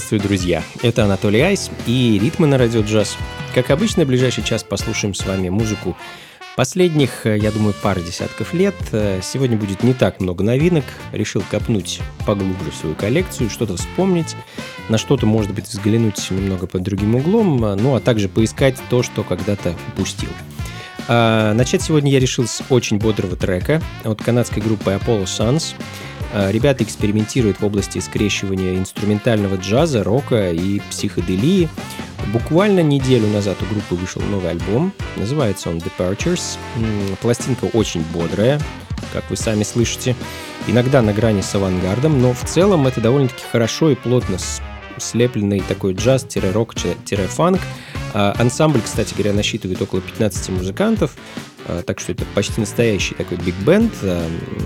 Приветствую, друзья! Это Анатолий Айс и «Ритмы на радио джаз». Как обычно, в ближайший час послушаем с вами музыку последних, э, я думаю, пары десятков лет. Э, сегодня будет не так много новинок. Решил копнуть поглубже свою коллекцию, что-то вспомнить, на что-то, может быть, взглянуть немного под другим углом, э, ну а также поискать то, что когда-то упустил. А, начать сегодня я решил с очень бодрого трека от канадской группы Apollo Suns. А, ребята экспериментируют в области скрещивания инструментального джаза, рока и психоделии. Буквально неделю назад у группы вышел новый альбом, называется он Departures. Пластинка очень бодрая, как вы сами слышите, иногда на грани с авангардом, но в целом это довольно-таки хорошо и плотно слепленный такой джаз-рок-фанк. А, ансамбль, кстати говоря, насчитывает около 15 музыкантов, а, так что это почти настоящий такой биг-бенд.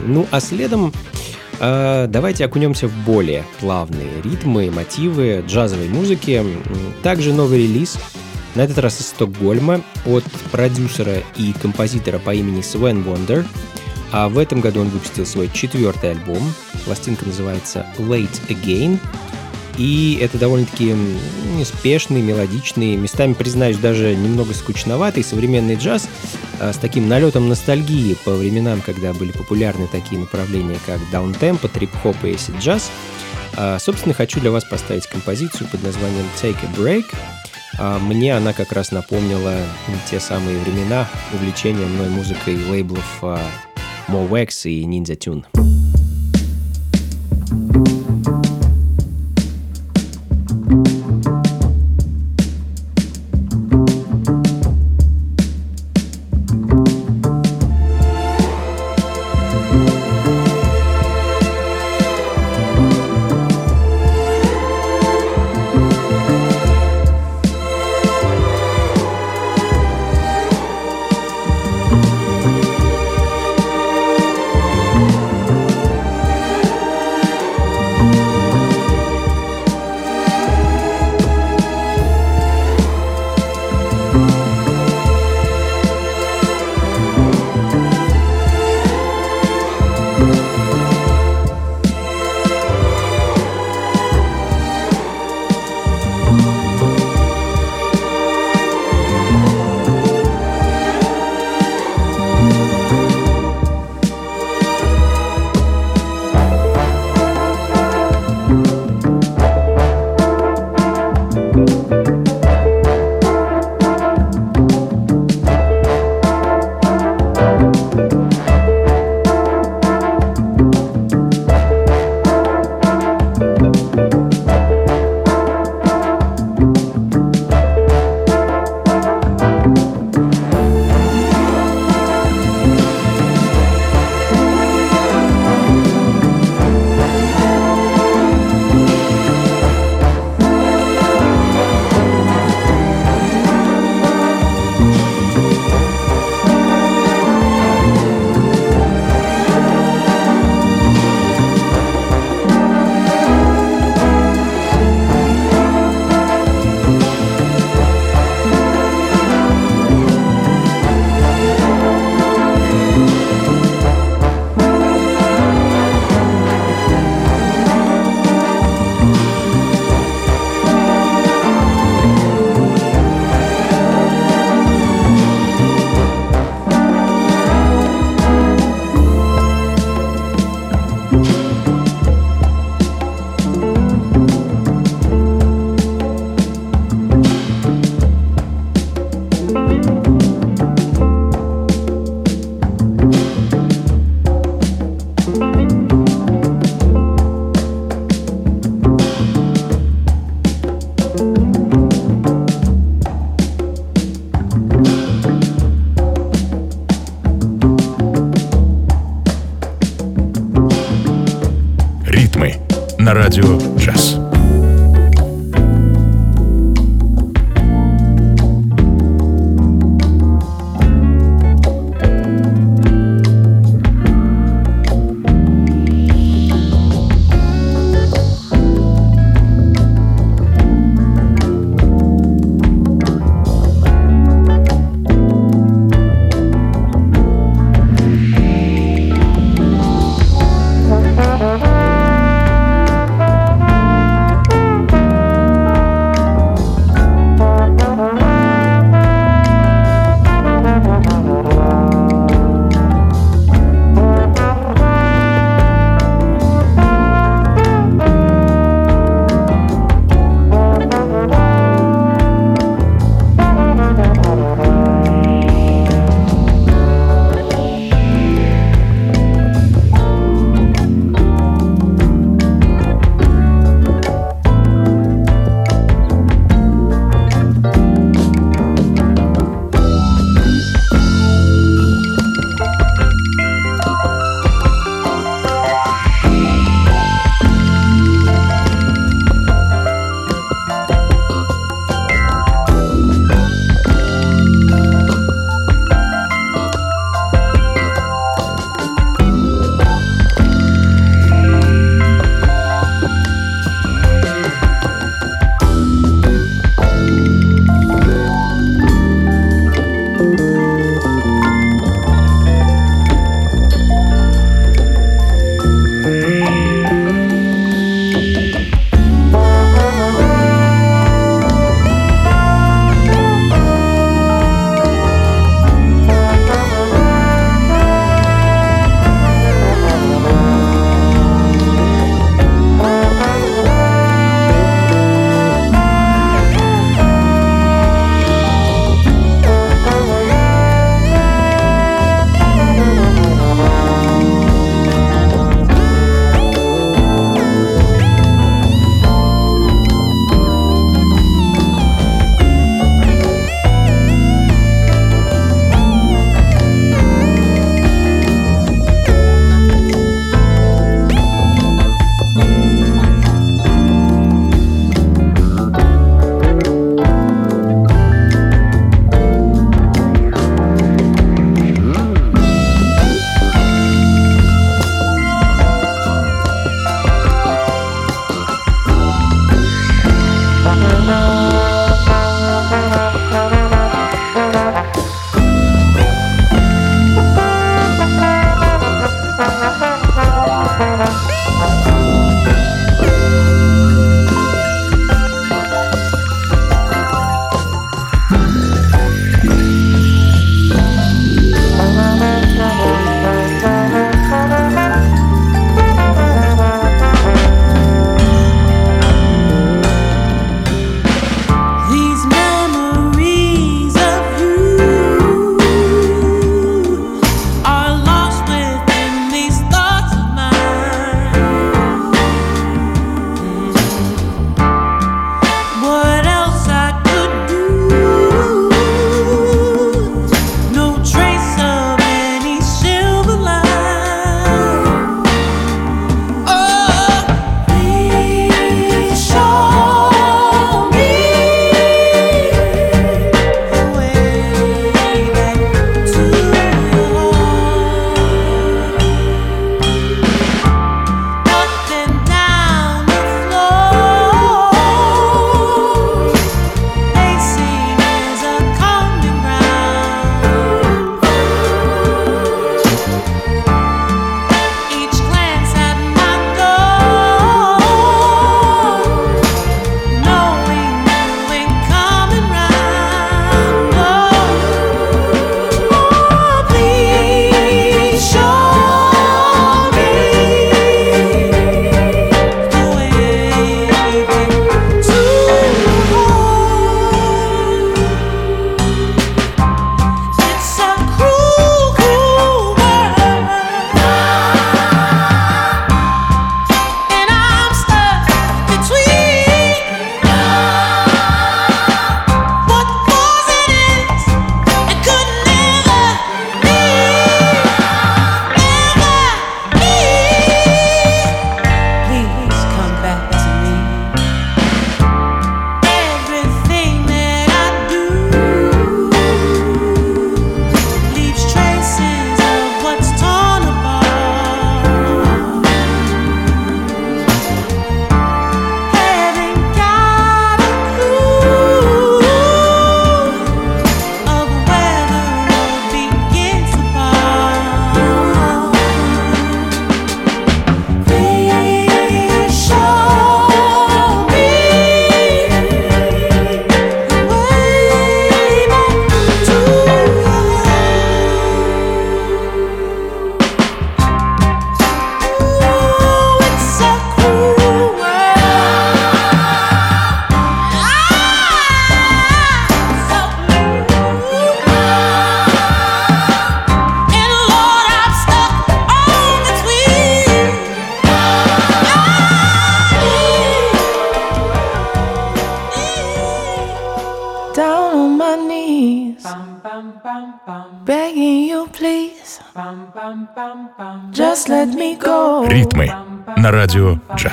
Ну, а следом а, давайте окунемся в более плавные ритмы, мотивы джазовой музыки. Также новый релиз, на этот раз из Стокгольма, от продюсера и композитора по имени Свен Вондер. А в этом году он выпустил свой четвертый альбом. Пластинка называется Late Again. И это довольно-таки неспешный, мелодичный, местами, признаюсь, даже немного скучноватый современный джаз а, с таким налетом ностальгии по временам, когда были популярны такие направления, как даунтемпо, трип-хоп и acid джаз. А, собственно, хочу для вас поставить композицию под названием Take a Break. А, мне она как раз напомнила те самые времена увлечения мной музыкой лейблов Movex и Ninja Tune. Радио «Джаз».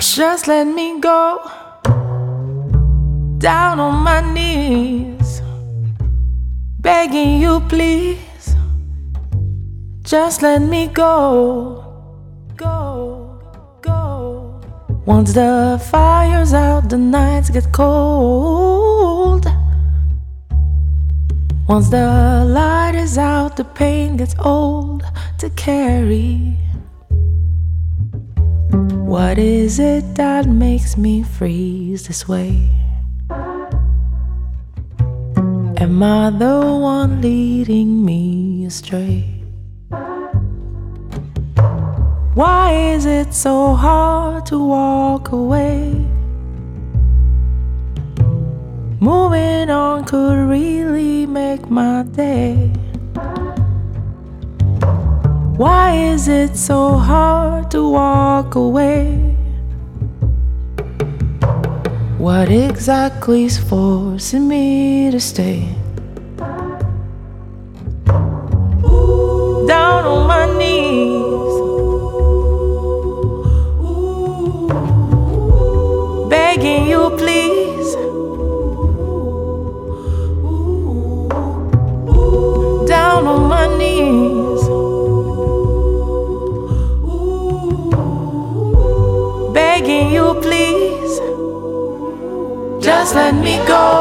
Just let me go down on my knees, begging you, please. Just let me go, go, go. Once the fire's out, the nights get cold. Once the light is out, the pain gets old to carry. What is it that makes me freeze this way? Am I the one leading me astray? Why is it so hard to walk away? Moving on could really make my day. Why is it so hard to walk away? What exactly's forcing me to stay? Let me go.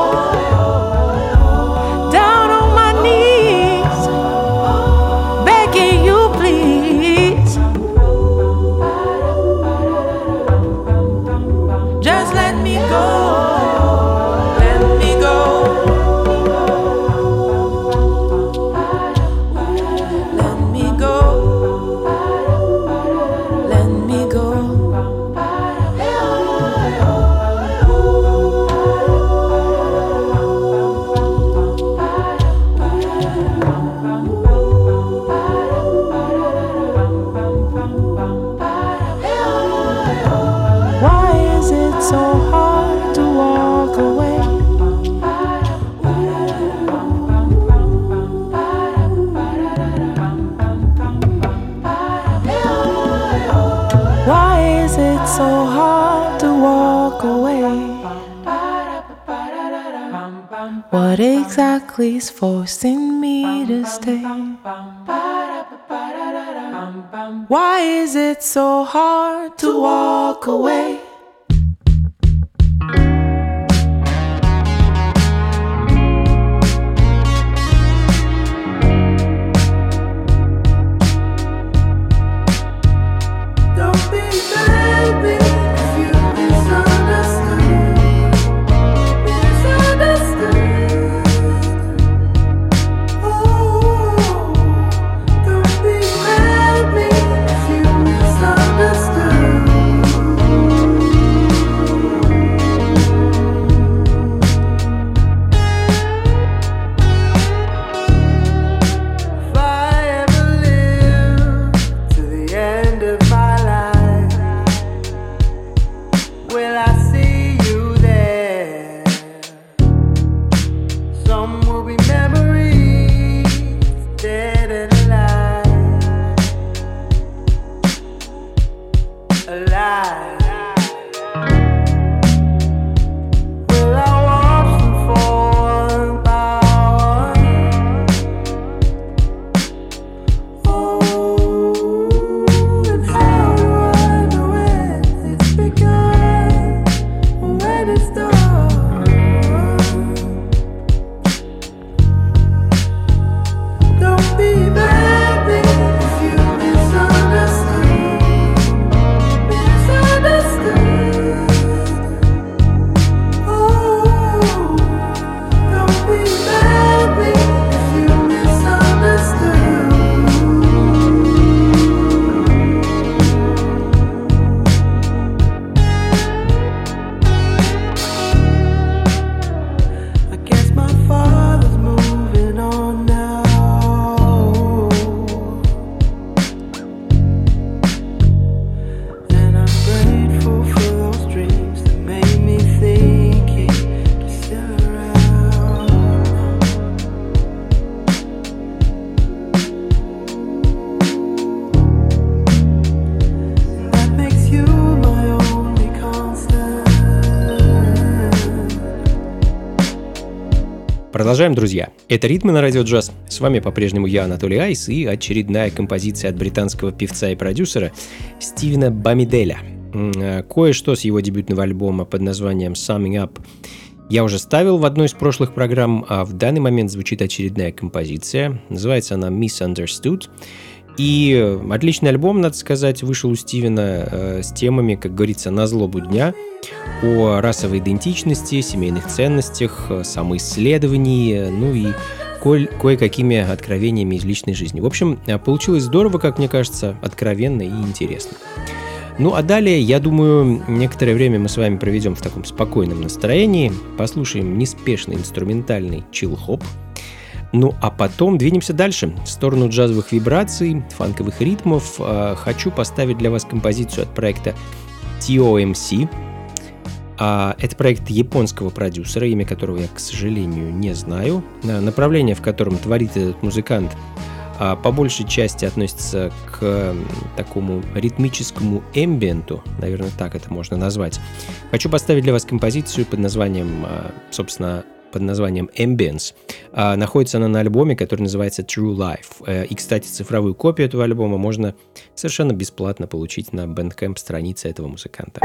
Is forcing me to stay? Why is it so hard to walk away? Продолжаем, друзья. Это «Ритмы на радио джаз». С вами по-прежнему я, Анатолий Айс, и очередная композиция от британского певца и продюсера Стивена Бамиделя. Э, кое-что с его дебютного альбома под названием «Summing Up» я уже ставил в одной из прошлых программ, а в данный момент звучит очередная композиция. Называется она «Misunderstood». И отличный альбом, надо сказать, вышел у Стивена э, с темами, как говорится, на злобу дня, о расовой идентичности, семейных ценностях, э, самоисследовании, ну и ко- кое-какими откровениями из личной жизни. В общем, э, получилось здорово, как мне кажется, откровенно и интересно. Ну а далее, я думаю, некоторое время мы с вами проведем в таком спокойном настроении, послушаем неспешный инструментальный чил-хоп, ну а потом двинемся дальше, в сторону джазовых вибраций, фанковых ритмов. А, хочу поставить для вас композицию от проекта TOMC. А, это проект японского продюсера, имя которого я, к сожалению, не знаю. А, направление, в котором творит этот музыкант, по большей части относится к такому ритмическому эмбиенту, наверное, так это можно назвать. Хочу поставить для вас композицию под названием, собственно, под названием Ambience. А, находится она на альбоме, который называется True Life. Э, и, кстати, цифровую копию этого альбома можно совершенно бесплатно получить на Bandcamp странице этого музыканта.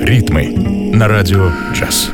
Ритмы на радио джаз.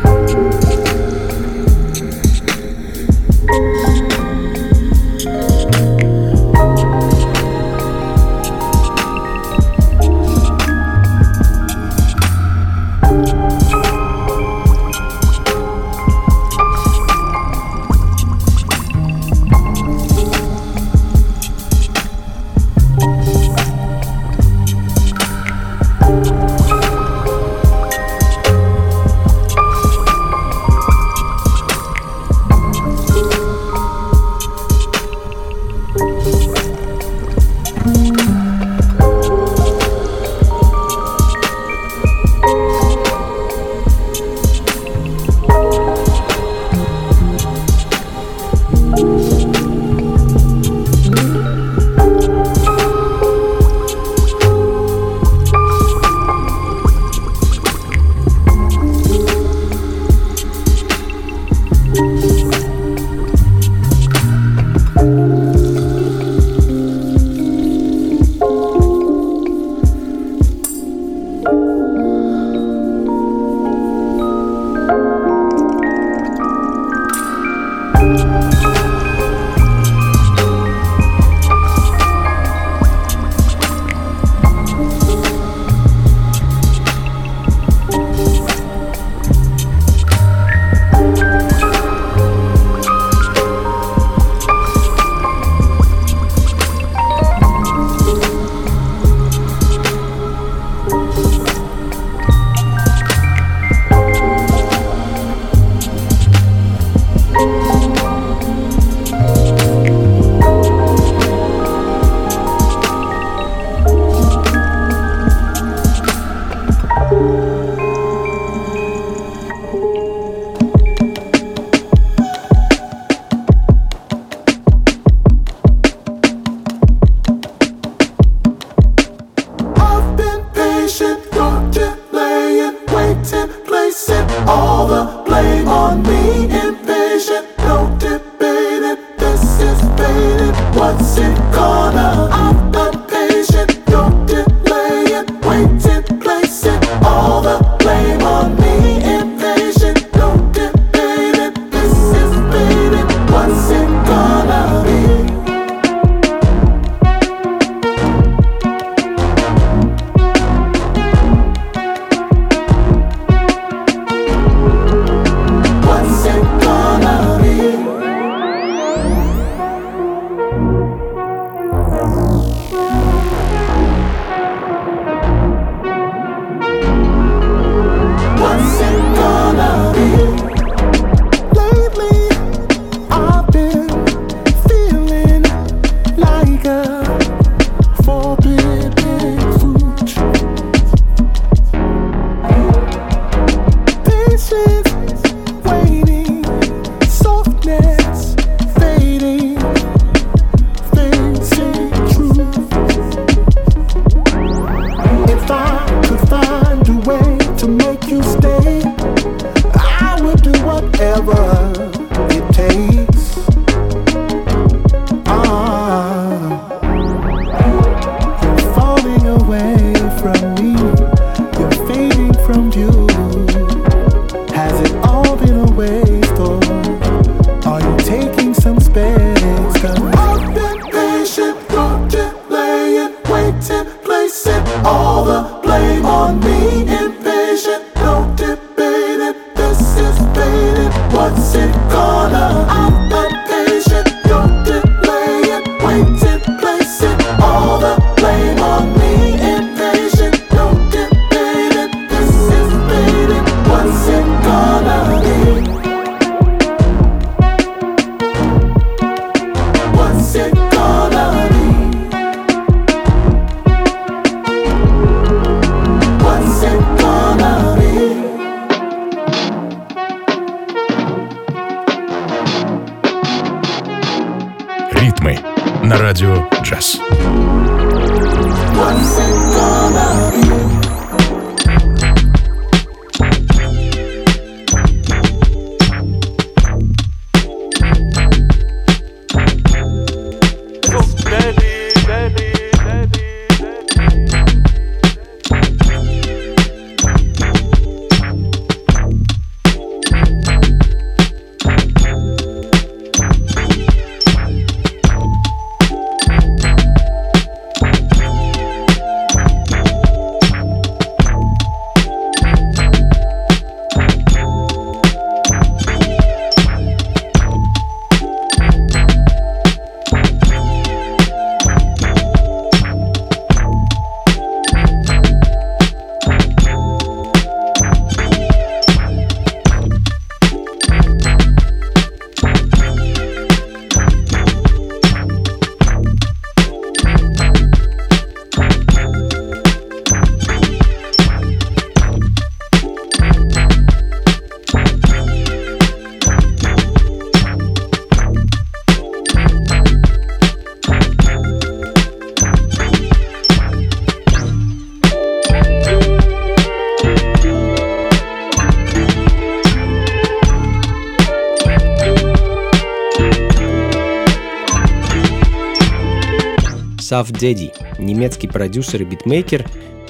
Дэдди, немецкий продюсер и битмейкер,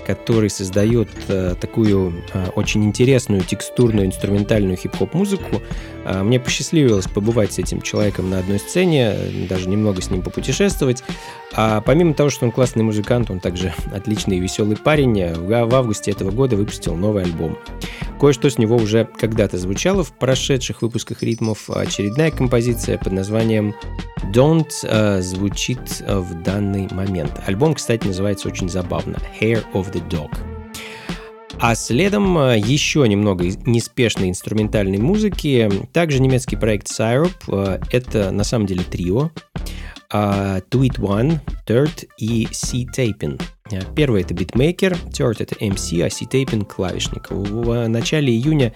который создает э, такую э, очень интересную текстурную инструментальную хип-хоп музыку. Э, мне посчастливилось побывать с этим человеком на одной сцене, э, даже немного с ним попутешествовать. А помимо того, что он классный музыкант, он также отличный и веселый парень. Э, В, в августе этого года выпустил новый альбом. Кое-что с него уже когда-то звучало в прошедших выпусках ритмов. Очередная композиция под названием Don't э, звучит э, в данный момент. Альбом, кстати, называется очень забавно Hair of the Dog. А следом э, еще немного неспешной инструментальной музыки. Также немецкий проект Syrup. э, Это на самом деле трио. А, Tweet One, Dirt и C-Tapin. Э, Первый это битмейкер, Dirt это MC, а C-Tapin клавишник. В начале июня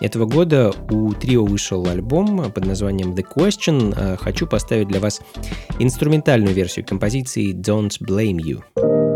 этого года у трио вышел альбом под названием The Question. Э, Хочу поставить для вас инструментальную версию композиции Don't Blame You.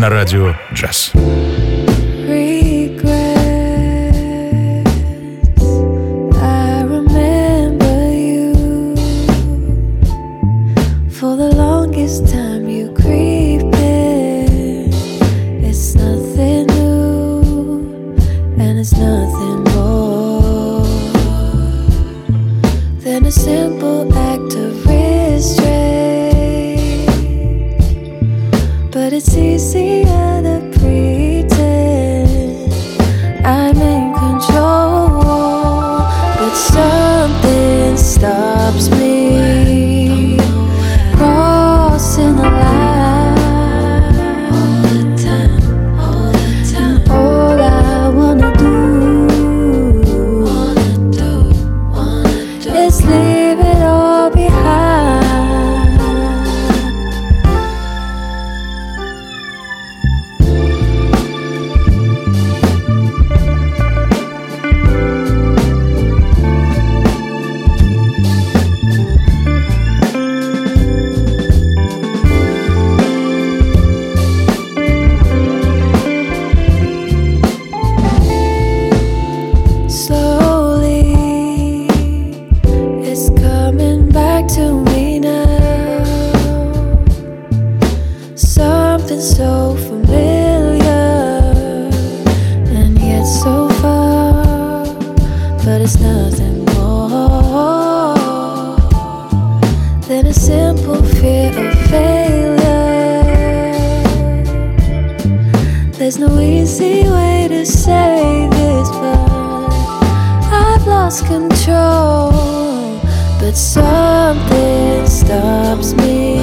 на радио «Джаз». There's no easy way to say this, but I've lost control. But something stops me.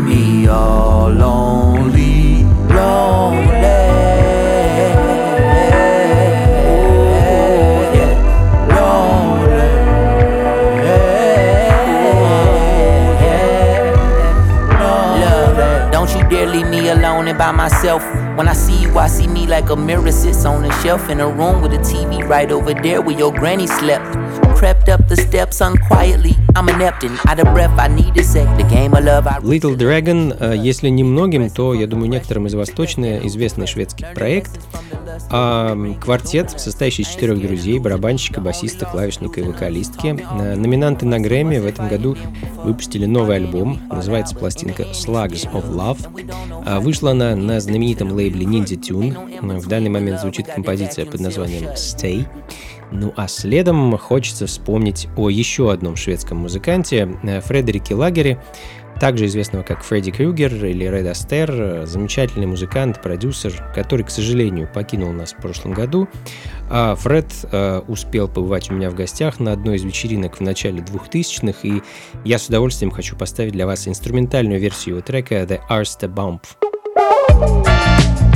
Won't me. All lonely, lonely. Yeah, Love, don't you dare leave me alone and by myself. When I see you, I see me like a mirror sits on a shelf in a room with a TV right over there where your granny slept. Crept up the steps unquietly. Little Dragon, э, если не многим, то, я думаю, некоторым из вас точно известный шведский проект. А, квартет, состоящий из четырех друзей, барабанщика, басиста, клавишника и вокалистки. Э, Номинанты на Грэмми в этом году выпустили новый альбом, называется пластинка Slugs of Love. А, Вышла она на знаменитом лейбле Ninja Tune. Э, В данный момент звучит композиция под названием Stay. Ну а следом хочется вспомнить о еще одном шведском музыканте, э, Фредерике Лагере, также известного как Фредди Крюгер или Ред Астер, э, замечательный музыкант, продюсер, который, к сожалению, покинул нас в прошлом году. А Фред э, успел побывать у меня в гостях на одной из вечеринок в начале 2000-х, и я с удовольствием хочу поставить для вас инструментальную версию его трека The Arsta Bump. cooped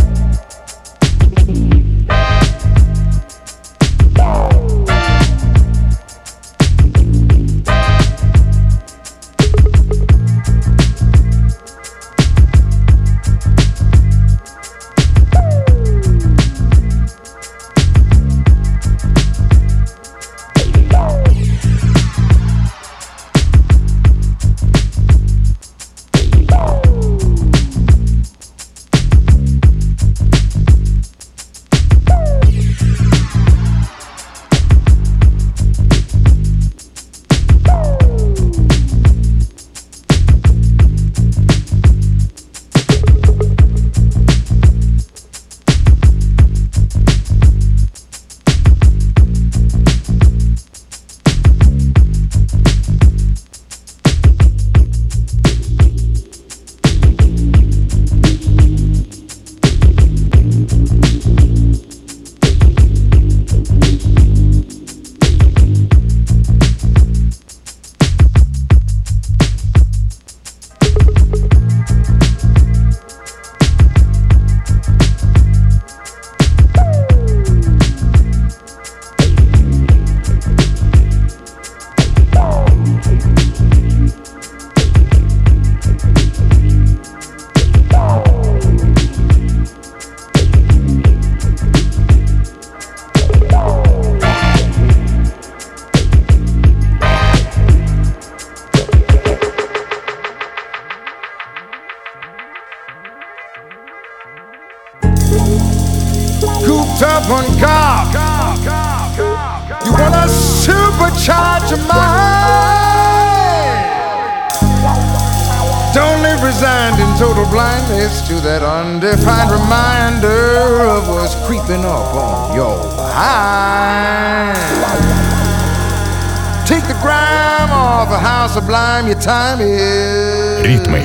Ритмы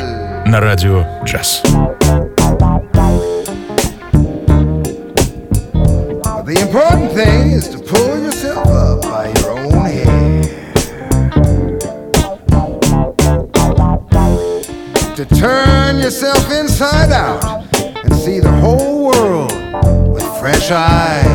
на радио джаз. The important thing is to pull yourself up by your own hair. To turn yourself inside out and see the whole world with fresh eyes.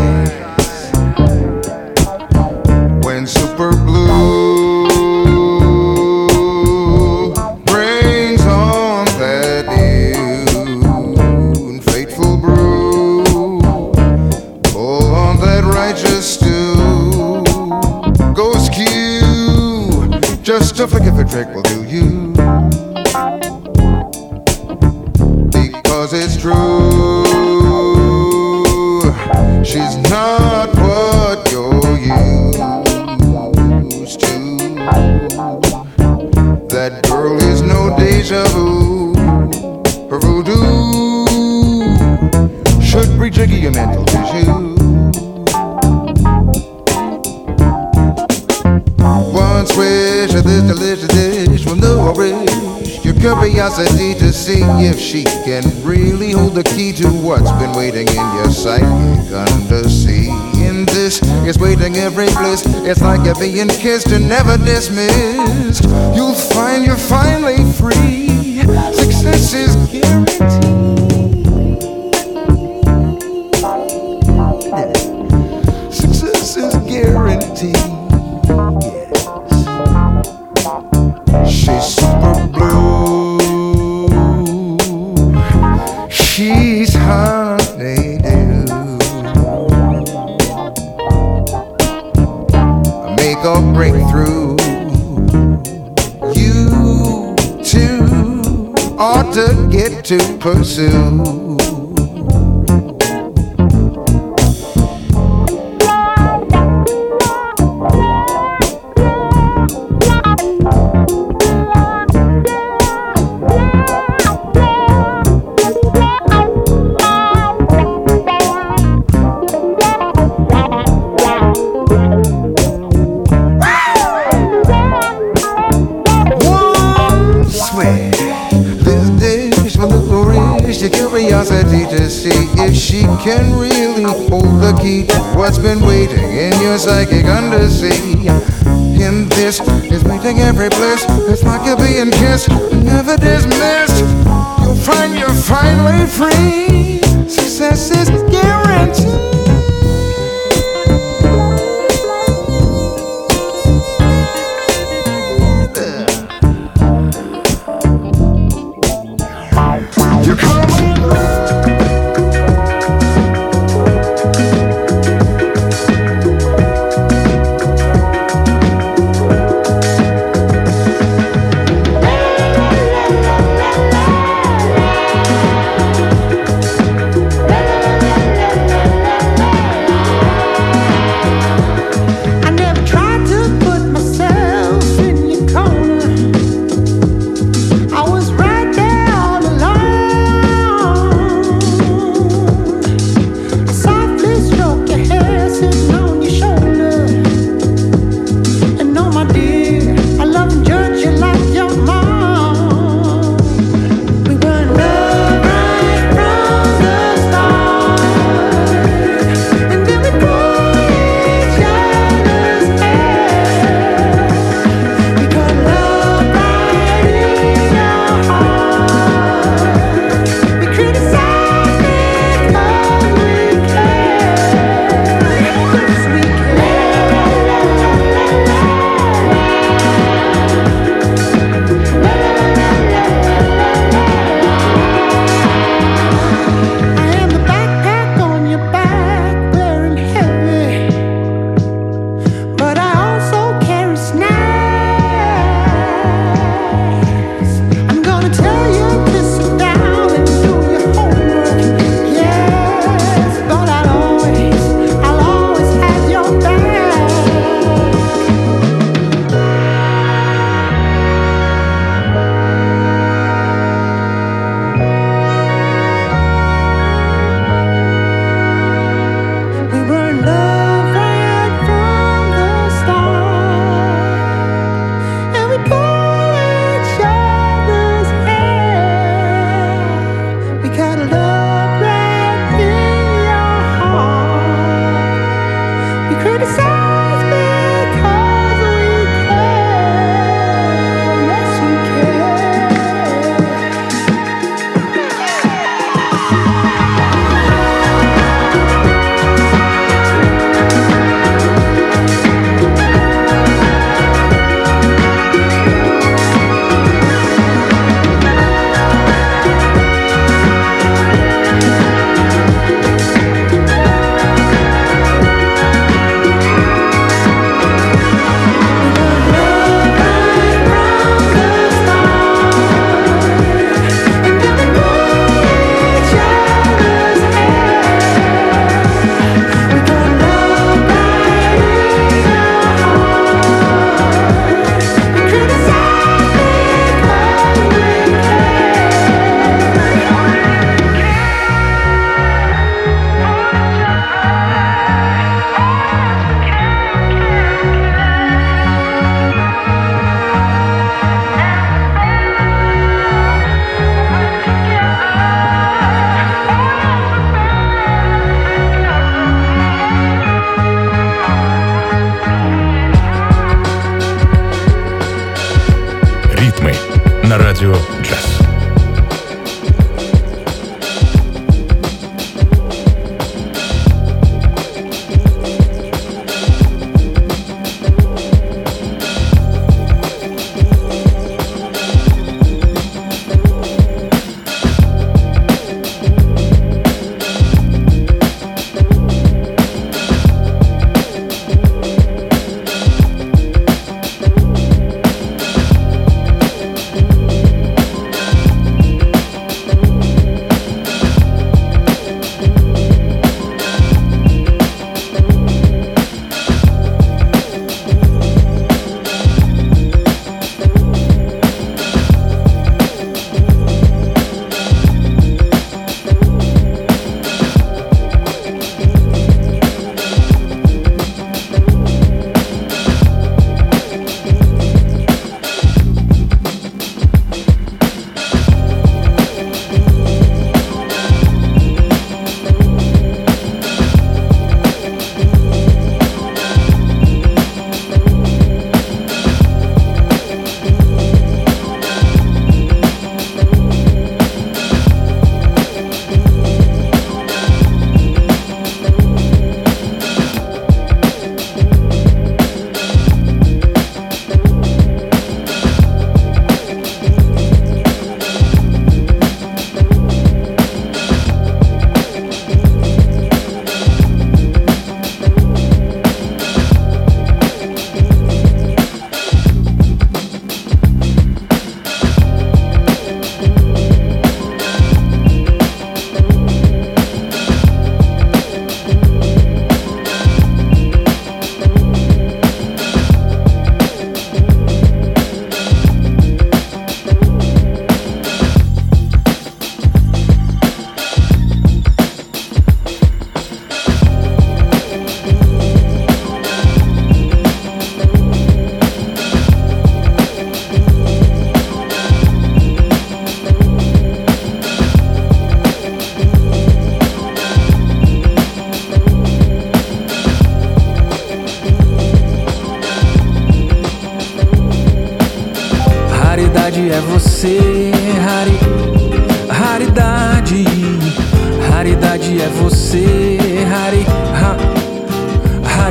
Trick will to never dismiss. Pursue.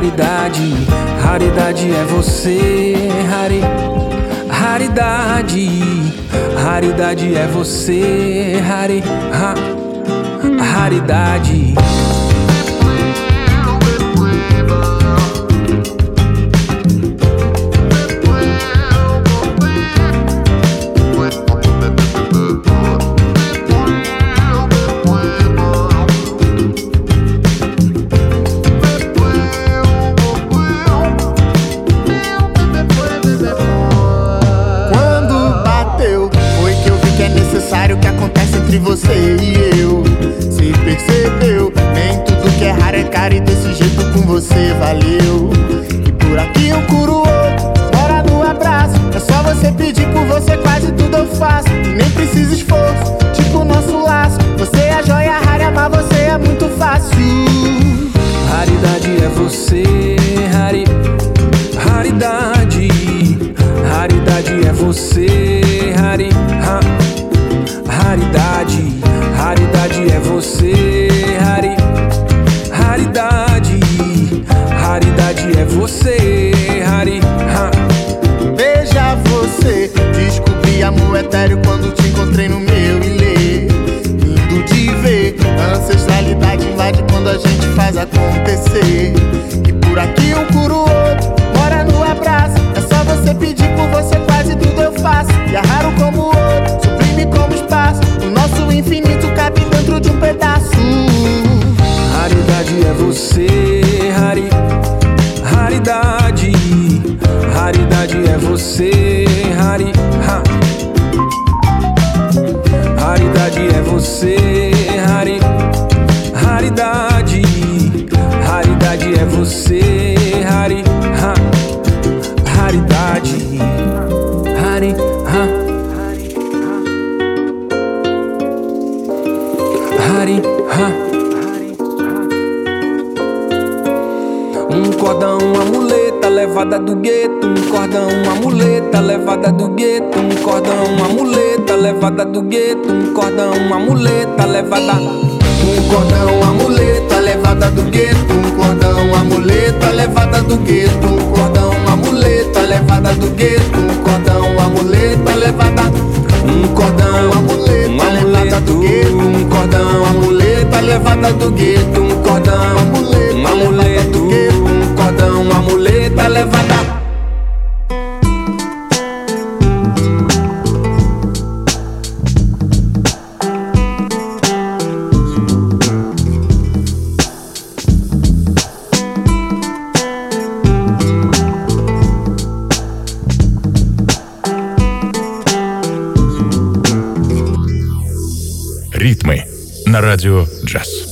raridade, raridade é você, rari, raridade, raridade é você, rari, ra, raridade. você, Hari. Ha. Raridade é você, Hari. Raridade, raridade é você, Hari. Ha. Raridade, Hari. Ha. Hari. Ha. Um cordão muleta, levada do gueto, um cordão, uma muleta, levada do gueto, um cordão, uma muleta, levada do gueto, um cordão, uma muleta, levada. Um cordão, uma muleta, levada do gueto, um cordão, uma muleta, levada do gueto, um cordão, uma muleta, levada do gueto, um cordão, uma muleta, levada. Um cordão, uma muleta, levada do gueto, um cordão, uma muleta, levada do gueto, um cordão, uma muleta, levada do levada. Ритмы на радио джаз.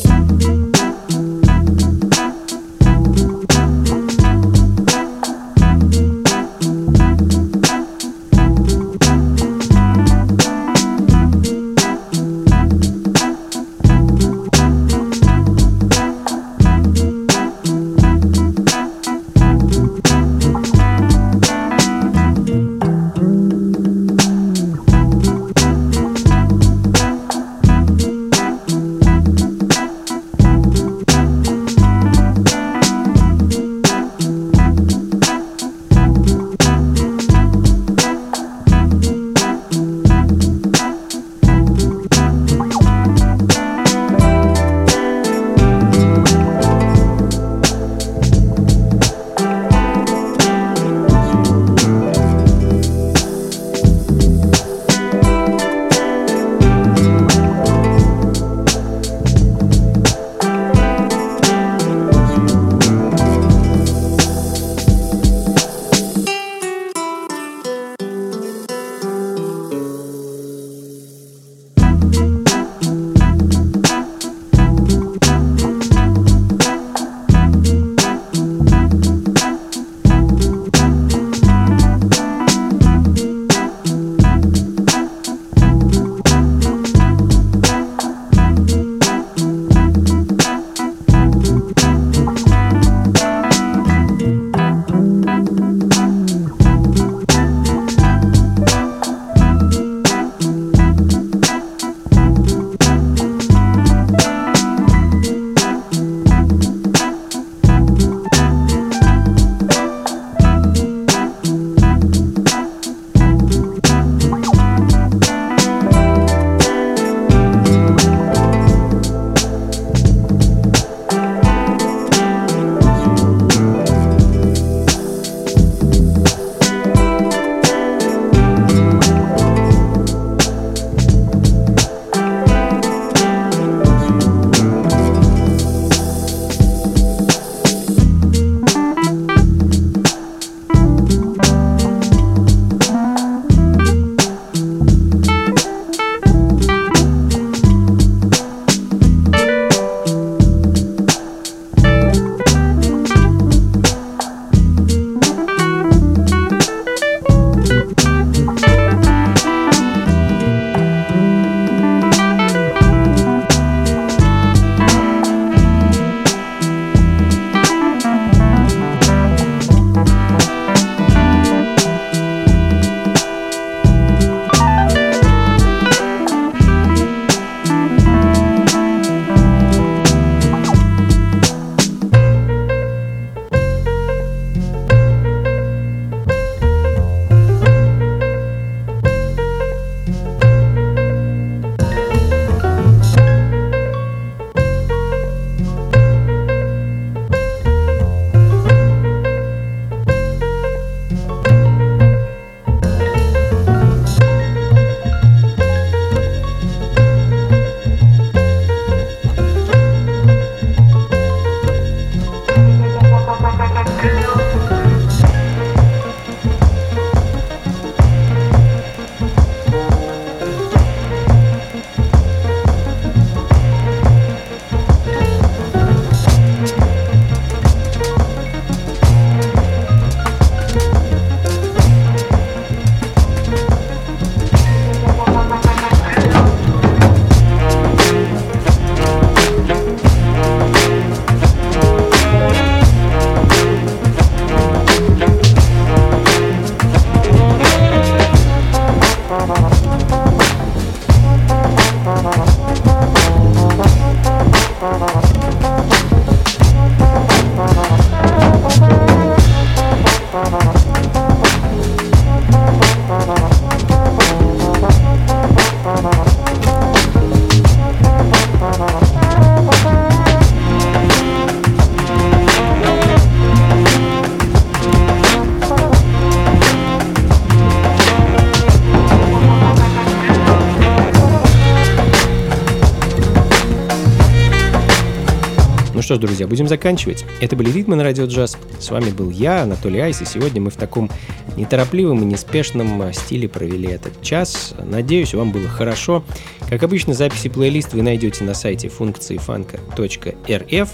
Ж, друзья, будем заканчивать. Это были «Ритмы» на Радио Джаз. С вами был я, Анатолий Айс, и сегодня мы в таком неторопливом и неспешном э, стиле провели этот час. Надеюсь, вам было хорошо. Как обычно, записи плейлист вы найдете на сайте функции фанка.рф.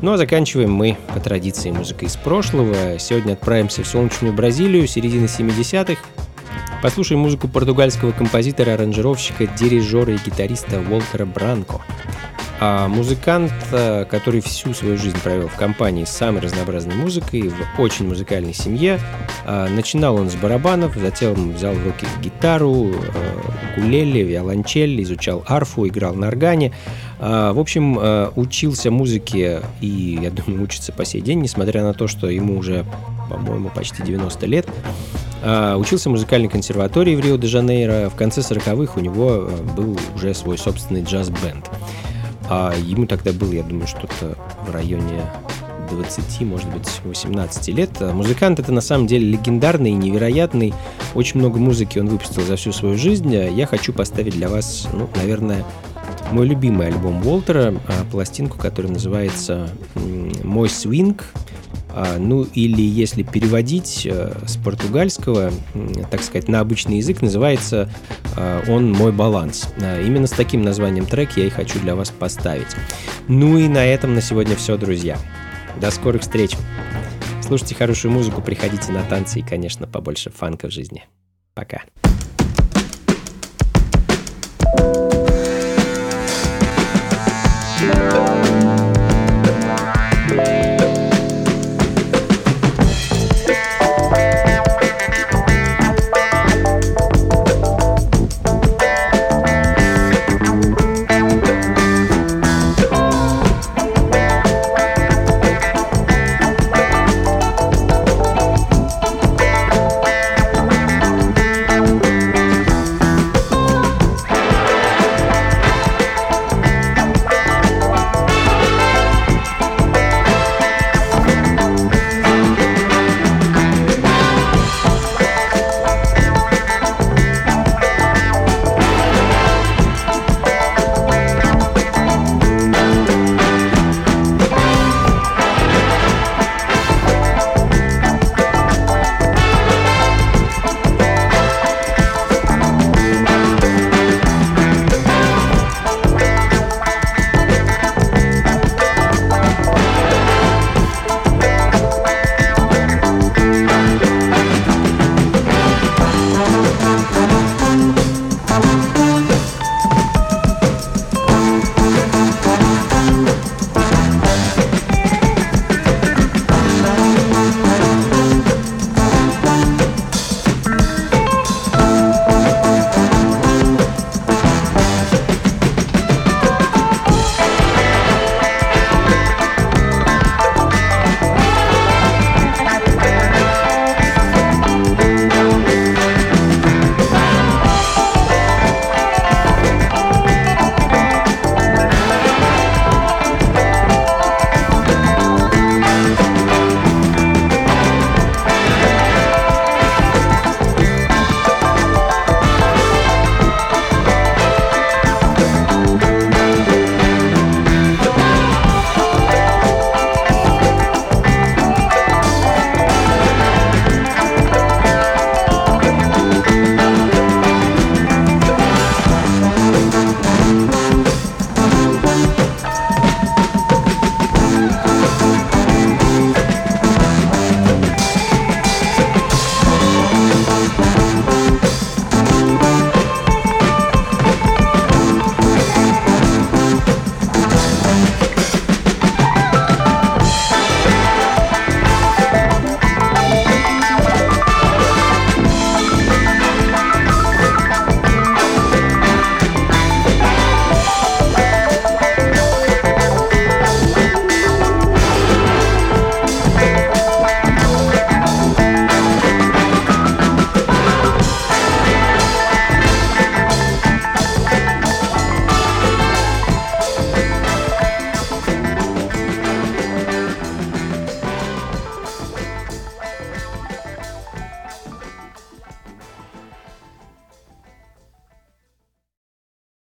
Ну а заканчиваем мы по традиции музыкой из прошлого. Сегодня отправимся в солнечную Бразилию середины 70-х. Послушаем музыку португальского композитора, аранжировщика, дирижера и гитариста Уолтера Бранко. А музыкант, э, который всю свою жизнь провел в компании с самой разнообразной музыкой, в очень музыкальной семье. А, Начинал он с барабанов, затем взял в руки гитару, э, укулеле, виолончель, изучал арфу, играл на органе. В общем, э, учился музыке и, я думаю, учится по сей день, несмотря на то, что ему уже, по-моему, почти 90 лет. Учился в музыкальной консерватории в Рио-де-Жанейро. В конце 40-х у него э, был уже свой собственный джаз-бенд. А ему тогда было, я думаю, что-то в районе 20, может быть, 18 лет. А Музыкант это на самом деле легендарный, невероятный. Очень много музыки он выпустил за всю свою жизнь. Я хочу поставить для вас, ну, наверное, мой любимый альбом Уолтера, а, пластинку, которая называется «Мой свинг». А, ну или если переводить э, с португальского, так сказать, на обычный язык, называется э, он «Мой баланс». А, именно с таким названием трек я и хочу для вас поставить. Ну и на этом на сегодня все, друзья. До скорых встреч. Слушайте хорошую музыку, приходите на танцы и, конечно, побольше фанка в жизни. Пока.